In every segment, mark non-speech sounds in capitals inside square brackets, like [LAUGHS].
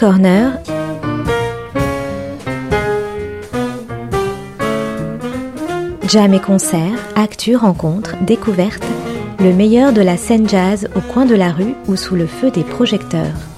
Corner. Jam et concerts, actus, rencontres, découvertes, le meilleur de la scène jazz au coin de la rue ou sous le feu des projecteurs.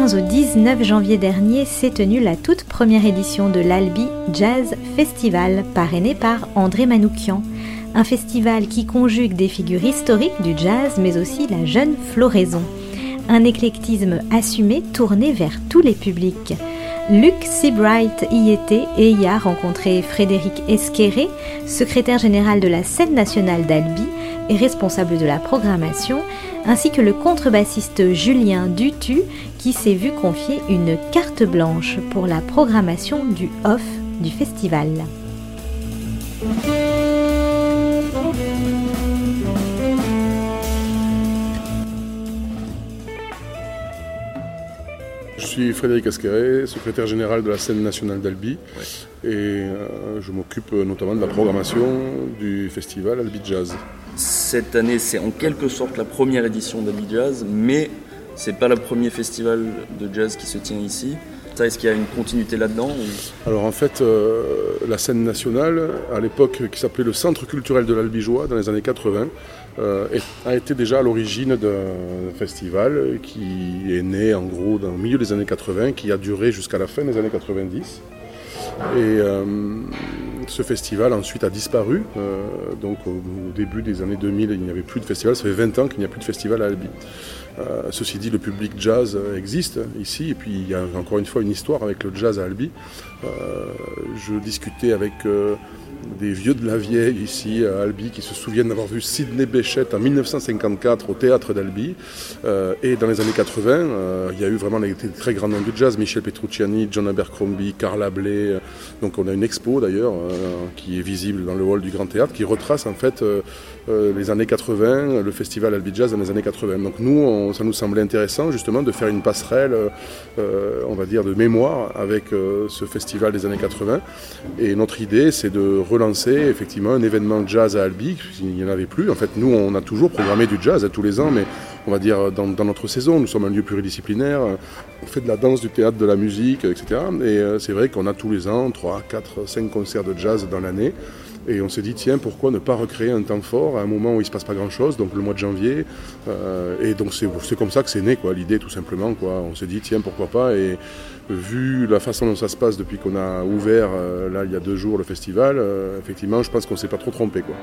15 au 19 janvier dernier s'est tenue la toute première édition de l'Albi Jazz Festival, parrainé par André Manoukian. Un festival qui conjugue des figures historiques du jazz, mais aussi la jeune floraison. Un éclectisme assumé tourné vers tous les publics. Luc Seabright y était et y a rencontré Frédéric Esqueré, secrétaire général de la scène nationale d'Albi et responsable de la programmation, ainsi que le contrebassiste Julien Dutu qui s'est vu confier une carte blanche pour la programmation du off du festival. Je suis Frédéric Asqueré, secrétaire général de la scène nationale d'Albi et euh, je m'occupe notamment de la programmation du festival Albi Jazz. Cette année, c'est en quelque sorte la première édition d'Albi Jazz, mais c'est pas le premier festival de jazz qui se tient ici. Ça, Est-ce qu'il y a une continuité là-dedans Alors en fait, euh, la scène nationale, à l'époque qui s'appelait le Centre culturel de l'Albigeois dans les années 80, euh, a été déjà à l'origine d'un festival qui est né en gros dans le milieu des années 80, qui a duré jusqu'à la fin des années 90. Et euh, ce festival ensuite a disparu. Euh, donc au, début des années 2000, il n'y avait plus de festival. Ça fait 20 ans qu'il n'y a plus de festival à Albi. Euh, ceci dit, le public jazz existe ici. Et puis il y a encore une fois une histoire avec le jazz à Albi. Euh, je discutais avec euh, des vieux de la vieille ici à Albi qui se souviennent d'avoir vu Sidney Bechet en 1954 au théâtre d'Albi. Euh, et dans les années 80, euh, il y a eu vraiment des, très grands noms du jazz, Michel Petrucciani, John Abercrombie, Carla Bley. euh, Donc on a une expo d'ailleurs euh, qui est visible dans le hall du Grand Théâtre qui retrace en fait les années 80, le festival Albi Jazz dans les années 80. Donc nous, ça nous semblait intéressant justement de faire une passerelle, on va dire, de mémoire avec ce festival des années 80. Et notre idée, c'est de relancer effectivement un événement jazz à Albi, il n'y en avait plus. En fait, nous, on a toujours programmé du jazz à tous les ans, mais on va dire dans, notre saison, nous sommes un lieu pluridisciplinaire, on fait de la danse, du théâtre, de la musique, etc. Et euh, c'est vrai qu'on a tous les ans 3, 4, 5 concerts de jazz dans l'année. Et on s'est dit, tiens, pourquoi ne pas recréer un temps fort à un moment où il ne se passe pas grand-chose, donc le mois de janvier. Euh, et donc c'est comme ça que c'est né, quoi, l'idée tout simplement. Quoi. On s'est dit, tiens, pourquoi pas. Vu la façon dont ça se passe depuis qu'on a ouvert, euh, là, il y a deux jours, le festival, euh, effectivement, je pense qu'on ne s'est pas trop trompé. Quoi.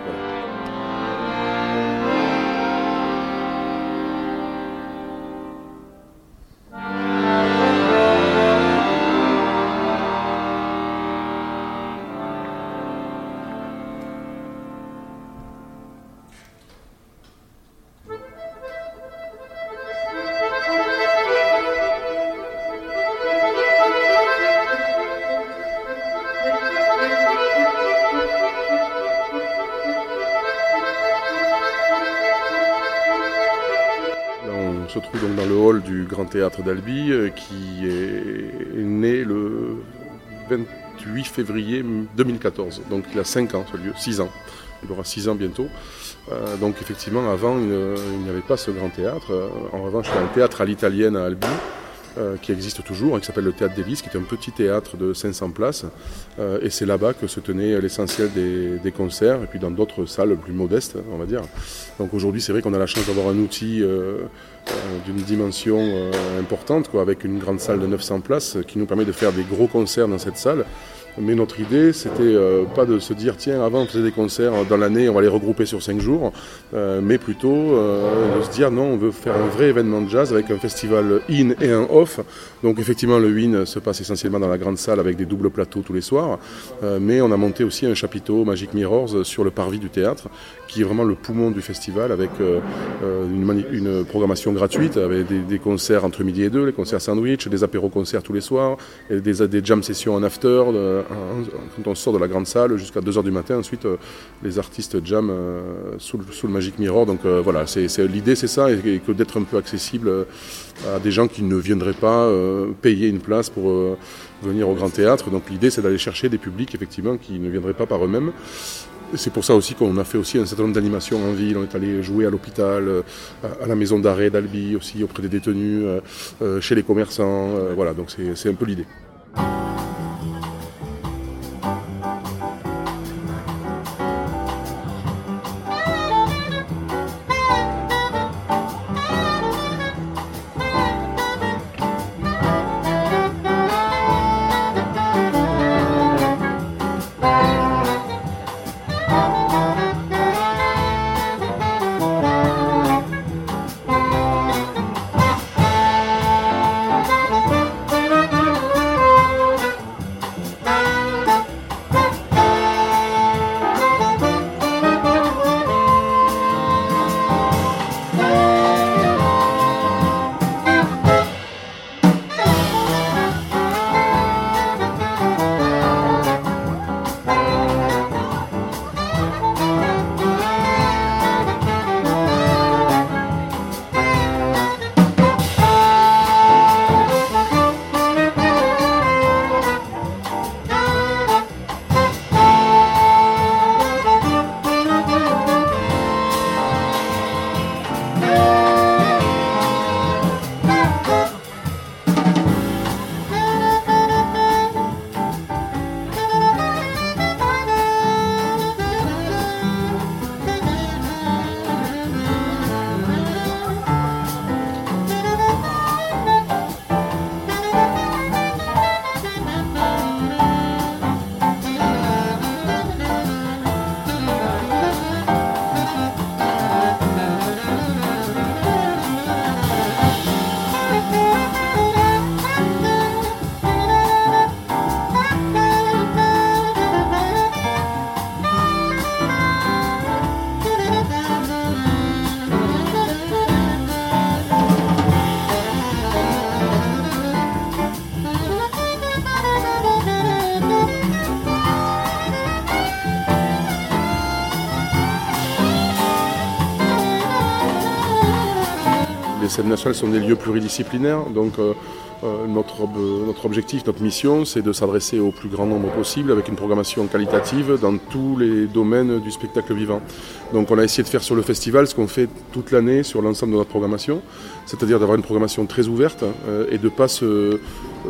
Théâtre d'Albi, euh, qui est né le 28 février 2014. Donc il a 5 ans ce lieu, 6 ans. Il aura 6 ans bientôt. Euh, donc effectivement, avant, il n'y avait pas ce grand théâtre. Euh, En revanche, il y a un théâtre à l'italienne à Albi, qui existe toujours, hein, qui s'appelle le Théâtre d'Élise, qui est un petit théâtre de 500 places. Euh, et c'est là-bas que se tenait l'essentiel des, concerts, et puis dans d'autres salles plus modestes, on va dire. Donc aujourd'hui, c'est vrai qu'on a la chance d'avoir un outil euh, euh, d'une dimension euh, importante, avec une grande salle de 900 places, qui nous permet de faire des gros concerts dans cette salle. Mais notre idée, c'était euh, pas de se dire tiens, avant on faisait des concerts dans l'année, on va les regrouper sur cinq jours, euh, mais plutôt euh, de se dire non, on veut faire un vrai événement de jazz avec un festival in et un off. Donc effectivement, le in se passe essentiellement dans la grande salle avec des doubles plateaux tous les soirs, mais on a monté aussi un chapiteau Magic Mirrors sur le parvis du théâtre, qui est vraiment le poumon du festival avec une, programmation gratuite, avec des, concerts entre midi et deux, les concerts sandwich, des apéros-concerts tous les soirs, des, des jam sessions en after quand on sort de la grande salle jusqu'à 2h du matin. Ensuite, euh, les artistes jam euh, sous, le Magic Mirror. Donc euh, voilà, l'idée c'est ça, et, que d'être un peu accessible à des gens qui ne viendraient pas payer une place pour venir au Grand Théâtre. Donc l'idée c'est d'aller chercher des publics effectivement qui ne viendraient pas par eux-mêmes. C'est pour ça aussi qu'on a fait aussi un certain nombre d'animations en ville. On est allé jouer à l'hôpital, à la maison d'arrêt d'Albi aussi, auprès des détenus, chez les commerçants. Voilà, donc c'est un peu l'idée. Scènes nationales sont des lieux pluridisciplinaires, donc euh, euh, notre, notre objectif, notre mission, c'est de s'adresser au plus grand nombre possible avec une programmation qualitative dans tous les domaines du spectacle vivant. Donc on a essayé de faire sur le festival ce qu'on fait toute l'année sur l'ensemble de notre programmation, c'est-à-dire d'avoir une programmation très ouverte euh, et de ne pas se,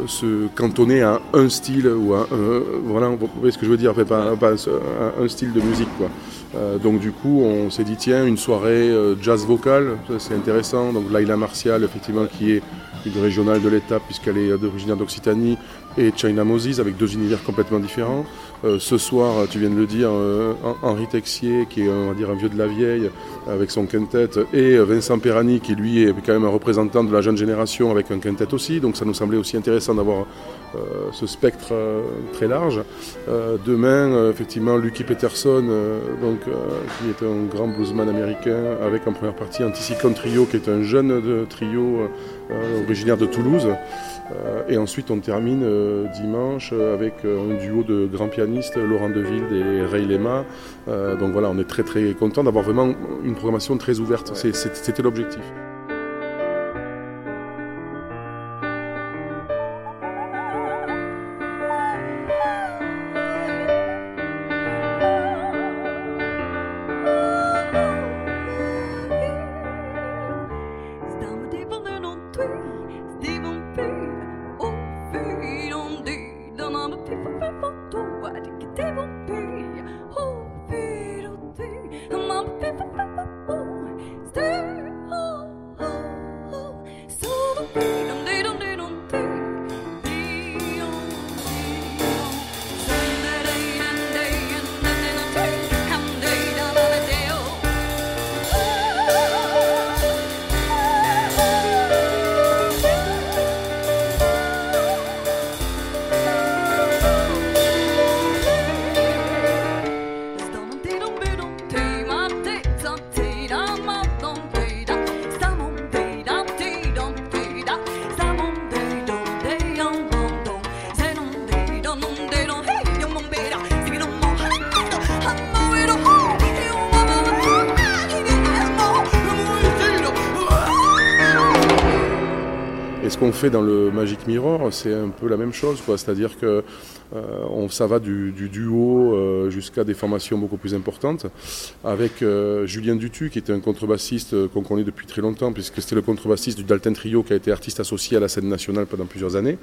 se, cantonner à un style ou à un, voilà, vous ce que je veux dire, pas, un, style de musique quoi. Euh, donc du coup, on s'est dit tiens, une soirée jazz vocal, c'est intéressant. Donc Laila Martial, effectivement, qui est une régionale de l'État puisqu'elle est originaire d'Occitanie, et China Moses avec deux univers complètement différents. Euh, ce soir, tu viens de le dire, euh, Henri Texier, qui est on va dire un vieux de la vieille avec son quintet, et Vincent Perani, qui lui est quand même un représentant de la jeune génération avec un quintet aussi. Donc ça nous semblait aussi intéressant d'avoir euh, ce spectre très large. demain, effectivement, Lucky Peterson, donc, qui est un grand bluesman américain, avec en première partie Anticyclone Trio, qui est un jeune trio originaire de Toulouse. Euh, et ensuite, on termine euh, dimanche euh, avec un duo de grands pianistes, Laurent Deville et Ray Lema. donc voilà, on est très très content d'avoir vraiment une programmation très ouverte. C'était l'objectif. Ce qu'on fait dans le Magic Mirror, c'est un peu la même chose, C'est-à-dire que euh, on, ça va du, duo euh, jusqu'à des formations beaucoup plus importantes, avec euh, Julien Dutu, qui était un contrebassiste qu'on connaît depuis très longtemps, puisque c'était le contrebassiste du Dalton Trio, qui a été artiste associé à la scène nationale pendant plusieurs années.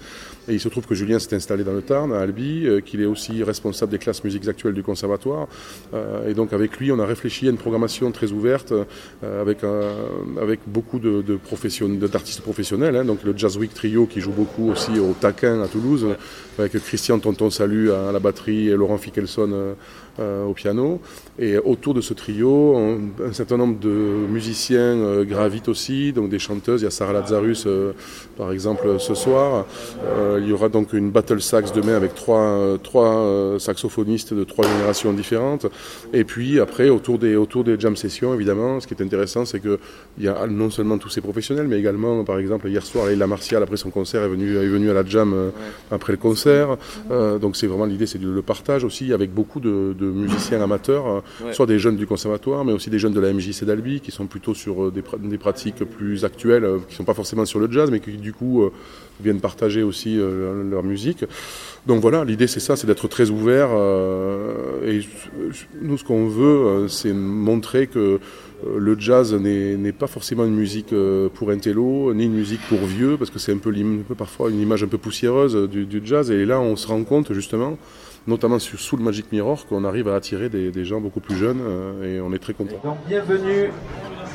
Et il se trouve que Julien s'est installé dans le Tarn, à Albi, qu'il est aussi responsable des classes musiques actuelles du conservatoire. et donc avec lui, on a réfléchi à une programmation très ouverte, avec, avec beaucoup de, d'artistes professionnels. Hein. donc le Jazz Week Trio, qui joue beaucoup aussi au Taquin à Toulouse, avec Christian Tonton Salut à la batterie et Laurent Fickelson euh, euh, au piano. Et autour de ce trio, un, certain nombre de musiciens euh, gravitent aussi, donc des chanteuses. Il y a Sarah Lazarus, par exemple, ce soir. il y aura donc une battle sax demain avec trois, saxophonistes de trois générations différentes. Et puis après, autour des, autour jam sessions, évidemment, ce qui est intéressant, c'est qu'il y a non seulement tous ces professionnels, mais également, par exemple, hier soir, Leila Martial, après son concert, est venue à la jam après le concert. donc c'est vraiment l'idée, c'est le partage aussi avec beaucoup de, musiciens amateurs, euh, soit des jeunes du conservatoire, mais aussi des jeunes de la MJC d'Albi qui sont plutôt sur euh, des, pratiques plus actuelles, euh, qui ne sont pas forcément sur le jazz, mais qui du coup viennent partager aussi leur musique. Donc voilà, l'idée c'est ça, c'est d'être très ouvert. et nous, ce qu'on veut, c'est montrer que le jazz n'est pas forcément une musique pour un télo, ni une musique pour vieux, parce que c'est un peu, parfois une image un peu poussiéreuse du, jazz. Et là, on se rend compte justement notamment sous le Magic Mirror, qu'on arrive à attirer des, gens beaucoup plus jeunes euh, et on est très content. Donc bienvenue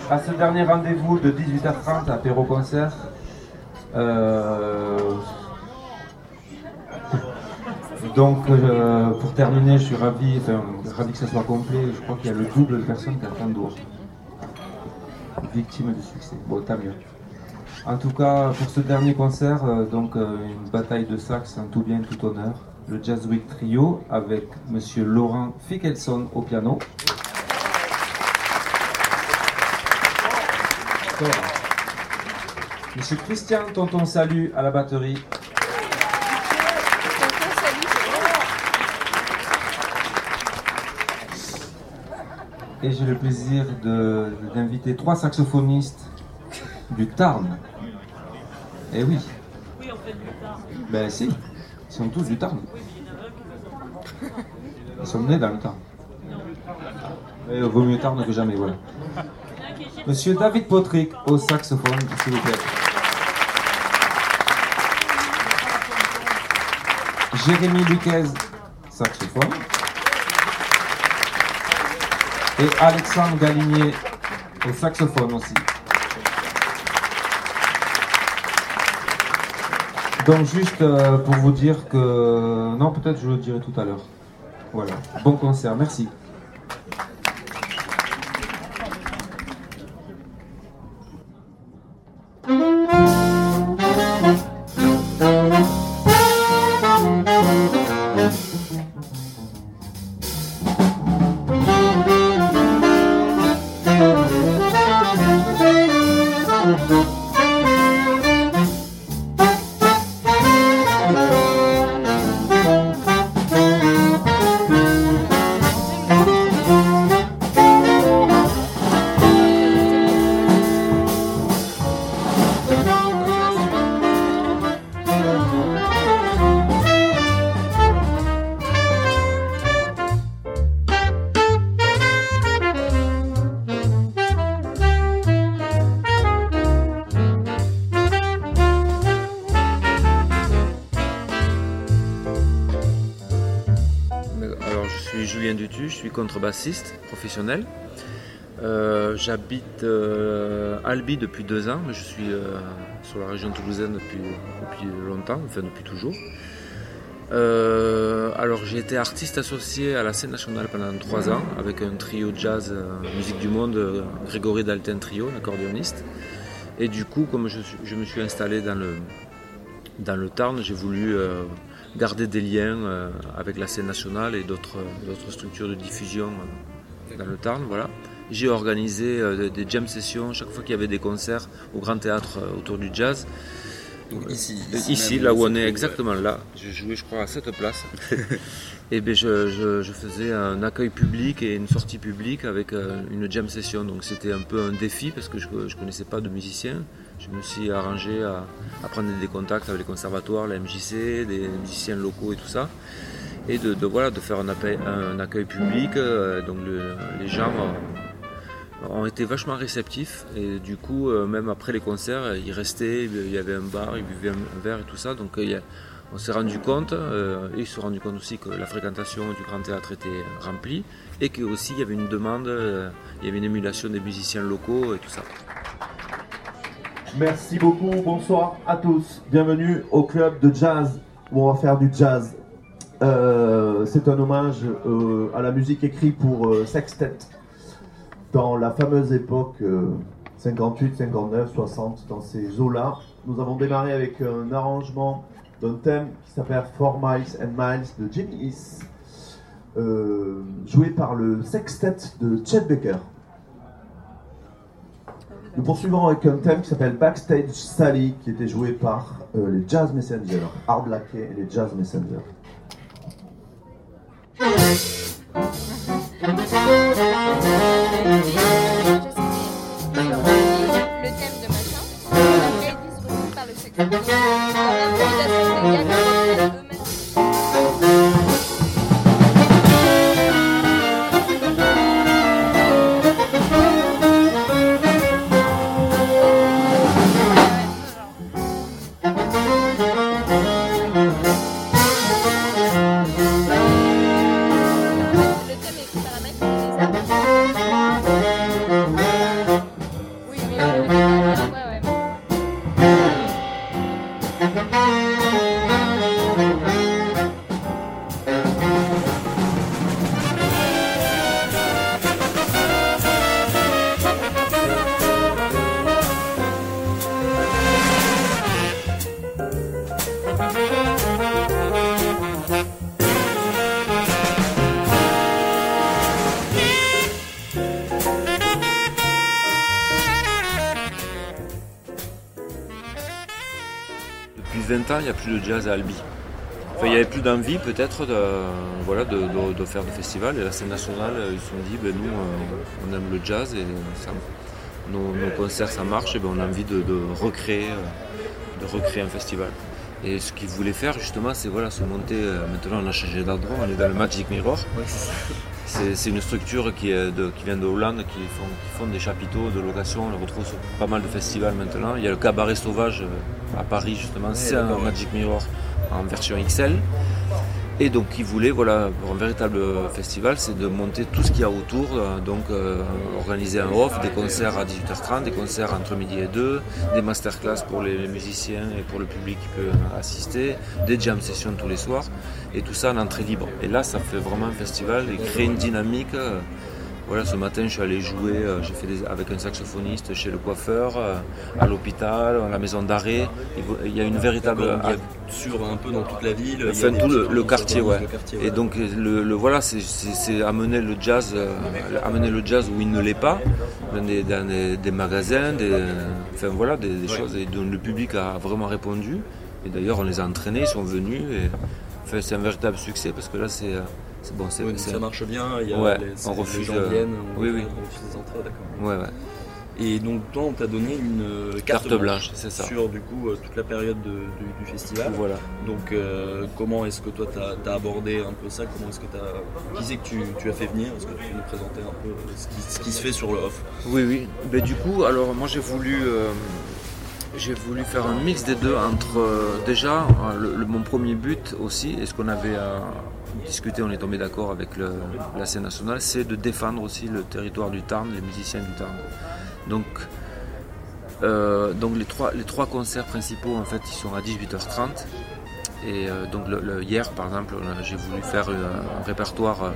à ce dernier rendez-vous de 18h30 à Perro Concert. Euh, donc euh, pour terminer, je suis ravi, ravi que ça soit complet. Je crois qu'il y a le double de personnes qui attendent dehors. Victime de succès. Bon, tant mieux. En tout cas, pour ce dernier concert, donc une bataille de sax en tout bien, tout honneur le Jazz Week Trio avec Monsieur Laurent Fickelson au piano. Monsieur Christian Tonton Salut à la batterie. Et j'ai le plaisir d'inviter trois saxophonistes du Tarn. Eh oui. Oui, on fait du Tarn. Ben si. Sont tous du Tarn. Ils sont nés dans le Tarn. Vaut mieux Tarn que jamais, voilà. Monsieur David Potrick au saxophone, s'il vous plaît. Jérémy Luquez, saxophone. Et Alexandre Galigné au saxophone aussi. Donc juste euh, pour vous dire que... Non, peut-être je le dirai tout à l'heure. Voilà. Bon concert, merci. Contrebassiste professionnel. Euh, j'habite euh, Albi depuis deux ans, mais je suis euh, sur la région toulousaine depuis, longtemps, enfin depuis toujours. alors j'ai été artiste associé à la scène nationale pendant trois ans avec un trio jazz musique du monde, Grégory Dalton Trio, accordéoniste. Et du coup, comme je, je, me suis installé dans le, dans le Tarn, j'ai voulu garder des liens euh, avec la scène nationale et d'autres structures de diffusion euh, dans le Tarn. Voilà. J'ai organisé euh, des jam sessions chaque fois qu'il y avait des concerts au Grand Théâtre autour du jazz. Ici, ici, là où on est exactement là. Je jouais, je crois, à cette place. [LAUGHS] et bien, je, je, faisais un accueil public et une sortie publique avec une jam session. Donc c'était un peu un défi parce que je ne connaissais pas de musiciens. je me suis arrangé à, prendre des contacts avec les conservatoires, la MJC, des musiciens locaux et tout ça. Et de, voilà, de faire un, accueil public. donc les gens ont été vachement réceptifs et du coup même après les concerts ils restaient, il y avait un bar, ils buvaient un verre et tout ça donc il on s'est rendu compte, euh, et ils se sont rendu compte aussi que la fréquentation du Grand Théâtre était remplie et qu'aussi il y avait une demande, euh, il y avait une émulation des musiciens locaux et tout ça. Merci beaucoup, bonsoir à tous. Bienvenue au club de jazz où on va faire du jazz. Euh, c'est un hommage à la musique écrite pour sextet dans la fameuse époque 58, 59, 60, dans ces eaux-là. Nous avons démarré avec un arrangement d'un thème qui s'appelle Four Miles and Miles de Jimmy East, euh, joué par le sextet de Chet Baker. Nous poursuivons avec un thème qui s'appelle Backstage Sally, qui était joué par euh, les Jazz Messengers, Hard Lackey et les Jazz Messengers. De jazz à Albi. il n'y avait plus d'envie peut-être de, voilà, de, faire des festivals. Et la scène nationale, ils se sont dit, ben, nous, euh, on aime le jazz et nos, concerts, ça marche, et ben, on a envie de, recréer, euh, de recréer un festival. Et ce qu'ils voulaient faire justement, c'est voilà, se monter. Euh, maintenant, on a changé d'endroit, on est dans le Magic Mirror. C'est une structure qui, vient de Hollande, qui font, des chapiteaux de location. On le retrouve sur pas mal de festivals maintenant. Il y a le Cabaret Sauvage à Paris justement, c'est un Magic Mirror en version XL. Et donc ils voulaient, voilà, pour un véritable festival, c'est de monter tout ce qu'il y a autour, euh, donc euh, organiser un off, des concerts à 18h30, des concerts entre midi et 2, des masterclass pour les musiciens et pour le public qui peut assister, des jam sessions tous les soirs, et tout ça en entrée libre. Et là, ça fait vraiment un festival et crée une dynamique. Voilà, ce matin, je suis allé jouer, euh, j'ai fait avec un saxophoniste chez le coiffeur, euh, à l'hôpital, à la maison d'arrêt. Il y a une véritable. Il y a sur un peu dans toute la ville. Enfin, tout le, quartier, ouais. Et donc, le, voilà, c'est amener le jazz, euh, amener le jazz où il ne l'est pas, dans des, magasins, des, enfin voilà, des, choses et dont le public a vraiment répondu. Et d'ailleurs, on les a entraînés, ils sont venus. Et, c'est un véritable succès parce que là, c'est bon, ça marche bien, il y a ouais, les, on refuse, gens viennent, oui, oui. on refuse des entrées, d'accord. Ouais, ouais. Et donc toi, on t'a donné une euh, carte, blanche, c'est ça. sur du coup euh, toute la période du, festival. Voilà. Donc euh, comment est-ce que toi tu as, abordé un peu ça? Comment est-ce que tu Qui c'est que tu, as fait venir? Est-ce que tu peux nous présenter un peu ce qui, se fait sur le off Oui, oui. Ben, du coup, alors moi j'ai voulu j'ai voulu faire un mix des deux entre déjà mon premier but aussi et ce qu'on avait discuté, on est tombé d'accord avec la scène nationale, c'est de défendre aussi le territoire du Tarn, les musiciens du Tarn. Donc, euh, les, trois, concerts principaux, en fait, ils sont à 18h30. Et euh, donc hier, par exemple, j'ai voulu faire un, répertoire, euh,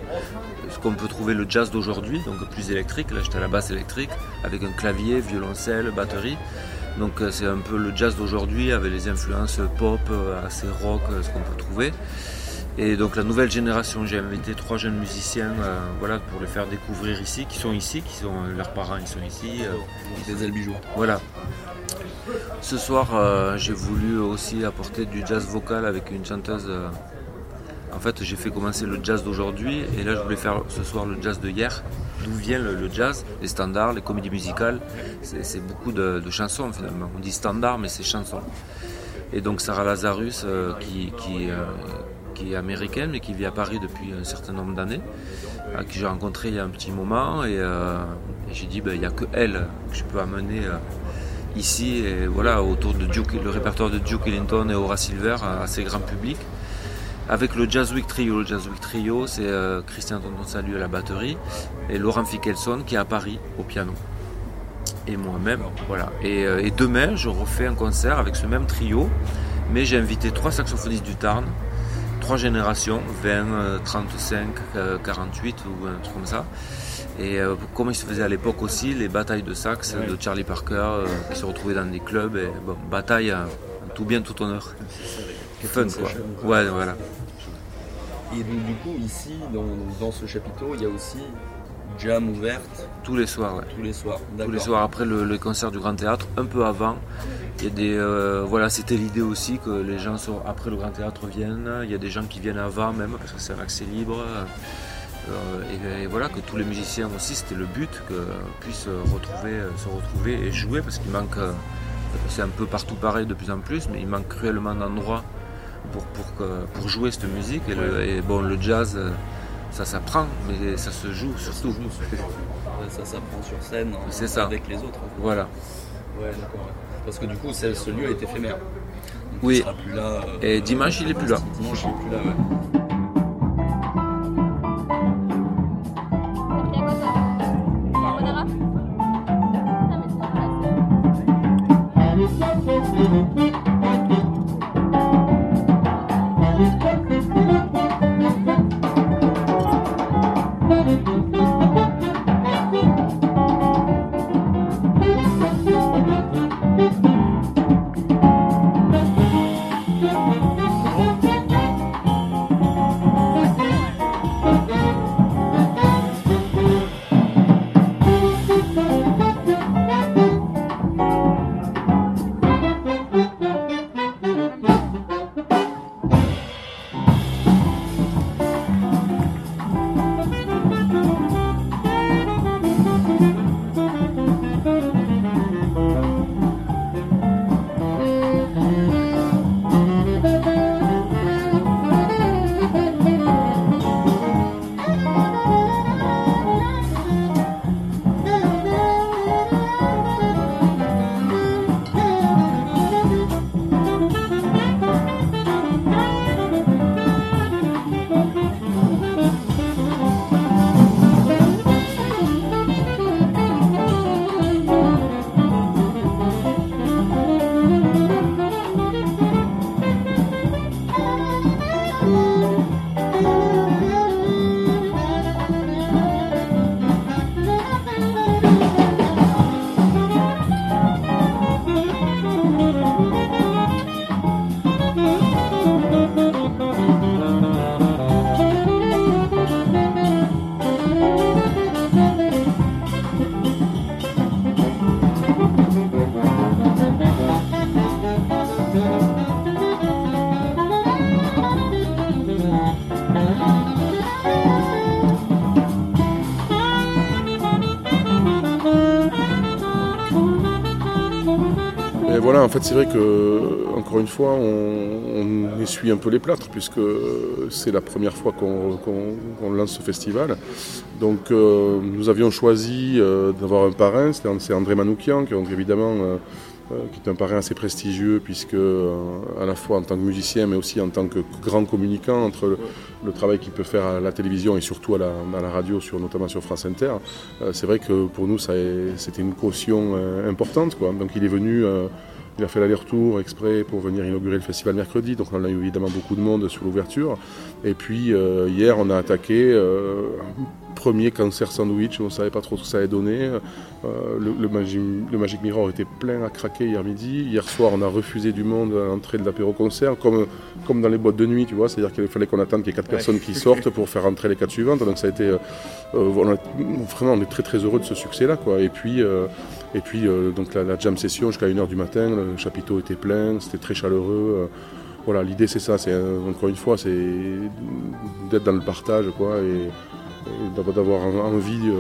ce qu'on peut trouver le jazz d'aujourd'hui, donc plus électrique. Là, j'étais à la basse électrique, avec un clavier, violoncelle, batterie. Donc c'est un peu le jazz d'aujourd'hui, avec les influences pop, assez rock, ce qu'on peut trouver. Et donc la nouvelle génération, j'ai invité trois jeunes musiciens euh, voilà, pour les faire découvrir ici, qui sont ici, qui sont euh, leurs parents, ils sont ici. Euh, des albigeois. Voilà. Ce soir, j'ai voulu aussi apporter du jazz vocal avec une chanteuse En fait, j'ai fait commencer le jazz d'aujourd'hui et là, je voulais faire ce soir le jazz de hier. D'où vient le, jazz Les standards, les comédies musicales? C'est beaucoup de, chansons finalement. On dit standard, mais c'est chansons. Et donc Sarah Lazarus, euh, qui, euh, qui, est américaine mais qui vit à Paris depuis un certain nombre d'années, qui j'ai rencontré il y a un petit moment. Et, euh, j'ai dit, ben, il n'y a que elle que je peux amener ici, et voilà, autour de Duke, le répertoire de Duke Ellington et Aura Silver, assez grand public. Avec le Jazz Week Trio. Le Jazz Week Trio, c'est euh, Christian Tonton Salut à la batterie et Laurent Fickelson qui est à Paris au piano. Et moi-même, voilà. Euh, et, demain, je refais un concert avec ce même trio, mais j'ai invité trois saxophonistes du Tarn, trois générations, 20, 35, 48 ou un truc comme ça. Et euh, comme il se faisait à l'époque aussi, les batailles de sax de Charlie Parker, euh, qui se retrouvaient dans des clubs. Et, bon, bataille tout bien, tout honneur. C'est fun quoi. Ouais, voilà. Et donc, du coup, ici, dans, ce chapiteau, il y a aussi jam ouverte Tous les soirs, ouais. Tous les soirs, Tous les soirs après le, concert du Grand Théâtre, un peu avant. Il y a des, euh, voilà, c'était l'idée aussi que les gens après le Grand Théâtre viennent. Il y a des gens qui viennent avant même parce que c'est un accès libre. Euh, et, voilà, que tous les musiciens aussi, c'était le but, que puissent retrouver, se retrouver et jouer, parce qu'il manque, euh, c'est un peu partout pareil de plus en plus, mais il manque cruellement d'endroits pour, pour, jouer cette musique. Et, bon, le jazz, ça s'apprend, mais ça se joue surtout. Ça s'apprend sur scène ça. avec les autres. Voilà. Ouais, d'accord. Parce que du coup, ce lieu est éphémère. oui. plus là, euh, et dimanche, il est plus là. Dimanche, il est plus là, ouais. Fait, c'est vrai que, encore une fois, on, essuie un peu les plâtres, puisque c'est la première fois qu'on lance ce festival. Donc, euh, nous avions choisi euh, d'avoir un parrain, c'est André Manoukian, qui, évidemment, euh, qui est un parrain assez prestigieux, puisque à la fois en tant que musicien, mais aussi en tant que grand communicant entre le, travail qu'il peut faire à la télévision et surtout à la, radio, sur, notamment sur France Inter. c'est vrai que pour nous, c'était une caution importante. Donc, il est venu. Il a fait l'aller-retour exprès pour venir inaugurer le festival mercredi, donc on a eu évidemment beaucoup de monde sur l'ouverture. Et puis euh, hier, on a attaqué euh, premier cancer sandwich, on ne savait pas trop ce que ça allait donner. Euh, le, le, Magic, Mirror était plein à craquer hier midi. Hier soir, on a refusé du monde à l'entrée de l'apéro-concert, comme, comme dans les boîtes de nuit, tu vois. C'est-à-dire qu'il fallait qu'on attende qu'il y ait quatre personnes qui sortent pour faire rentrer les quatre suivantes. Donc ça a été... vraiment, on est très très heureux de ce succès-là, quoi. Et puis... Et puis donc la, jam session jusqu'à 1h du matin, le chapiteau était plein, c'était très chaleureux. voilà, l'idée c'est ça, c'est encore une fois, c'est d'être dans le partage, quoi, et, d'avoir envie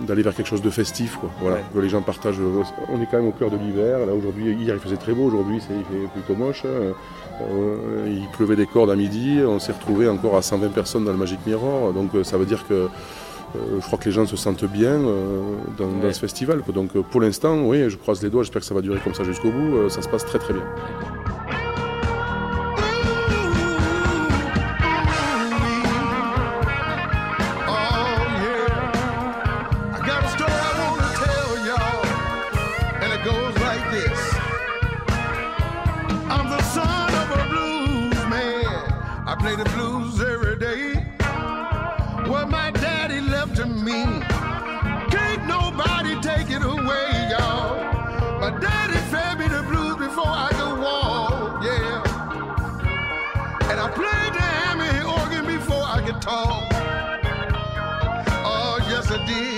d'aller vers quelque chose de festif, quoi. Voilà, que les gens partagent. On est quand même au cœur de l'hiver. Là aujourd'hui, hier il faisait très beau, aujourd'hui il fait plutôt moche. il pleuvait des cordes à midi. On s'est retrouvé encore à 120 personnes dans le Magic Mirror, donc ça veut dire que euh, je crois que les gens se sentent bien euh, dans, ce festival. Donc euh, pour l'instant, oui, je croise les doigts, j'espère que ça va durer comme ça jusqu'au bout. ça se passe très très bien. dear.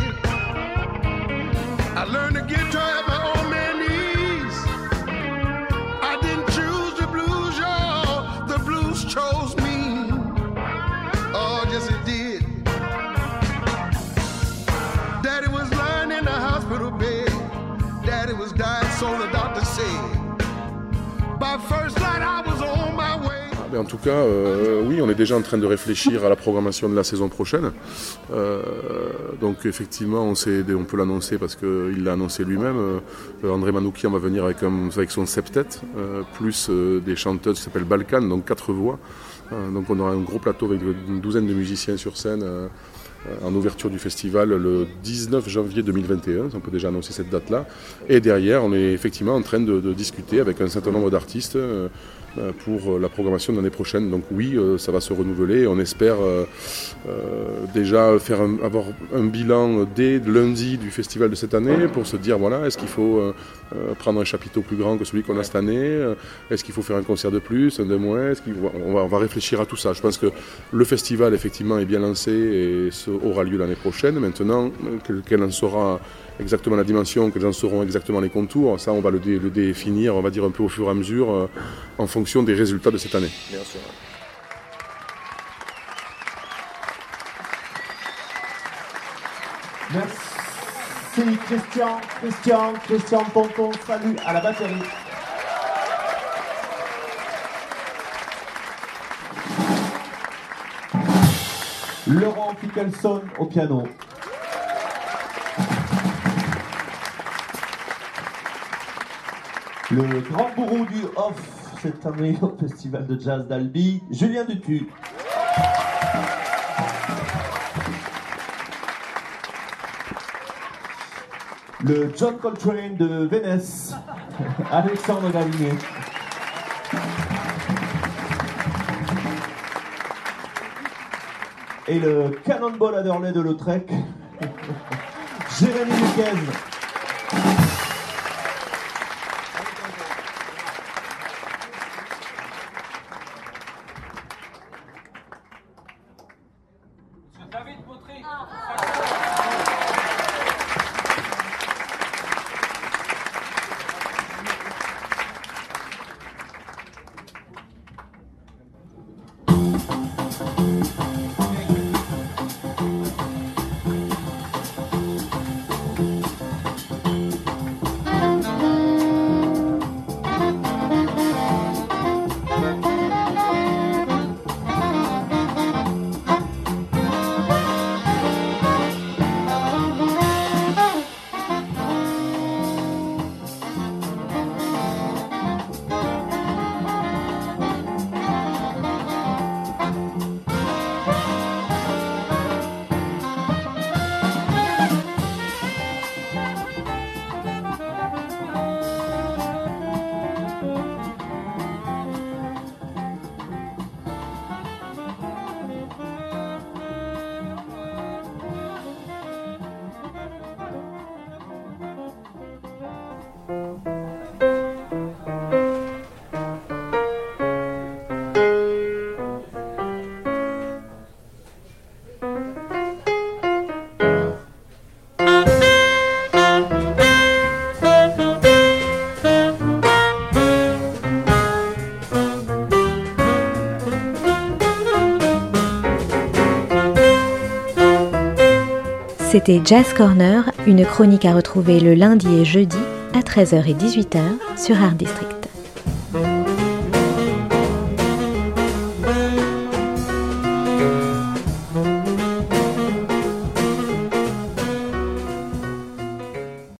En tout cas, euh, oui, on est déjà en train de réfléchir à la programmation de la saison prochaine. Euh, donc effectivement, on, peut l'annoncer parce qu'il l'a annoncé lui-même. Euh, André Manoukian va venir avec, son septet, plus des chanteuses qui s'appellent Balkan, donc quatre voix. donc on aura un gros plateau avec une douzaine de musiciens sur scène en ouverture du festival le 19 janvier 2021. On peut déjà annoncer cette date-là. Et derrière, on est effectivement en train de, discuter avec un certain nombre d'artistes euh, pour euh, la programmation de l'année prochaine. Donc oui, euh, ça va se renouveler. On espère déjà faire avoir un bilan dès lundi du festival de cette année pour se dire voilà, est-ce qu'il faut prendre un chapiteau plus grand que celui qu'on a cette année Est-ce qu'il faut faire un concert de plus, un de moins on, va, on va réfléchir à tout ça. Je pense que le festival effectivement est bien lancé et aura lieu l'année prochaine. Maintenant, quelle en sera exactement la dimension, que j'en saurons exactement les contours. Ça, on va le, définir, on va dire un peu au fur et à mesure, euh, en fonction des résultats de cette année. Bien sûr. Merci Christian, Christian, Christian Ponton, salut à la batterie. Laurent Pickelson au piano. Le grand bourreau du off cette année au Festival de Jazz d'Albi, Julien Dutu. Le John Coltrane de Venice, [LAUGHS] Alexandre Galinet. Et le Cannonball Adderley de Lautrec, [LAUGHS] Jérémy Luquez. vite montrer. C'était Jazz Corner, une chronique à retrouver le lundi et jeudi à 13h et 18h sur Art District.